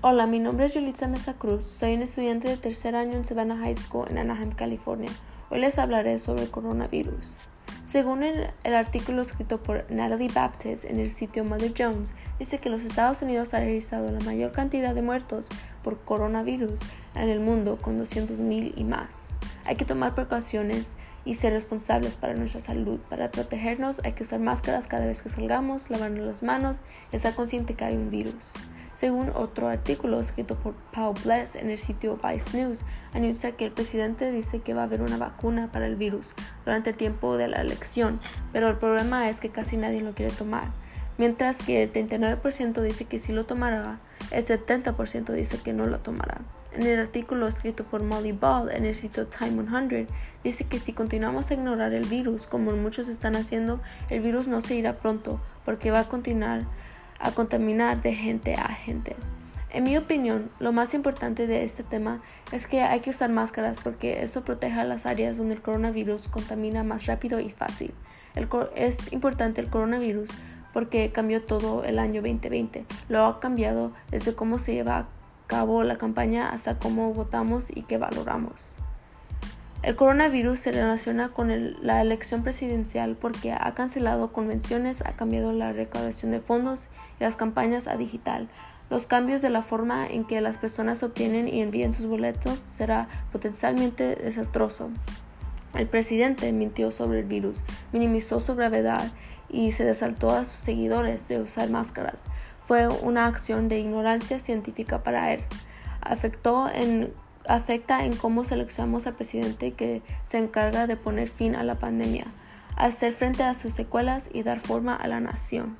Hola, mi nombre es Yulitza Mesa Cruz. Soy un estudiante de tercer año en Savannah High School en Anaheim, California. Hoy les hablaré sobre el coronavirus. Según el, artículo escrito por Natalie Baptist en el sitio Mother Jones, dice que los Estados Unidos han registrado la mayor cantidad de muertos por coronavirus en el mundo, con 200.000 y más. Hay que tomar precauciones y ser responsables para nuestra salud. Para protegernos hay que usar máscaras cada vez que salgamos, lavarnos las manos y estar consciente que hay un virus. Según otro artículo escrito por Paul Bless en el sitio Vice News, anuncia que el presidente dice que va a haber una vacuna para el virus durante el tiempo de la elección, pero el problema es que casi nadie lo quiere tomar. Mientras que el 39% dice que sí lo tomará, el 70% dice que no lo tomará. En el artículo escrito por Molly Ball en el sitio Time 100, dice que si continuamos a ignorar el virus, como muchos están haciendo, el virus no se irá pronto, porque va a continuar a contaminar de gente a gente. En mi opinión, lo más importante de este tema es que hay que usar máscaras porque eso protege a las áreas donde el coronavirus contamina más rápido y fácil. es importante el coronavirus porque cambió todo el año 2020. Lo ha cambiado desde cómo se lleva a cabo la campaña hasta cómo votamos y qué valoramos. El coronavirus se relaciona con la elección presidencial porque ha cancelado convenciones, ha cambiado la recaudación de fondos y las campañas a digital. Los cambios de la forma en que las personas obtienen y envían sus boletos será potencialmente desastroso. El presidente mintió sobre el virus, minimizó su gravedad y se desaltó a sus seguidores de usar máscaras. Fue una acción de ignorancia científica para él. Afectó en afecta en cómo seleccionamos al presidente que se encarga de poner fin a la pandemia, hacer frente a sus secuelas y dar forma a la nación.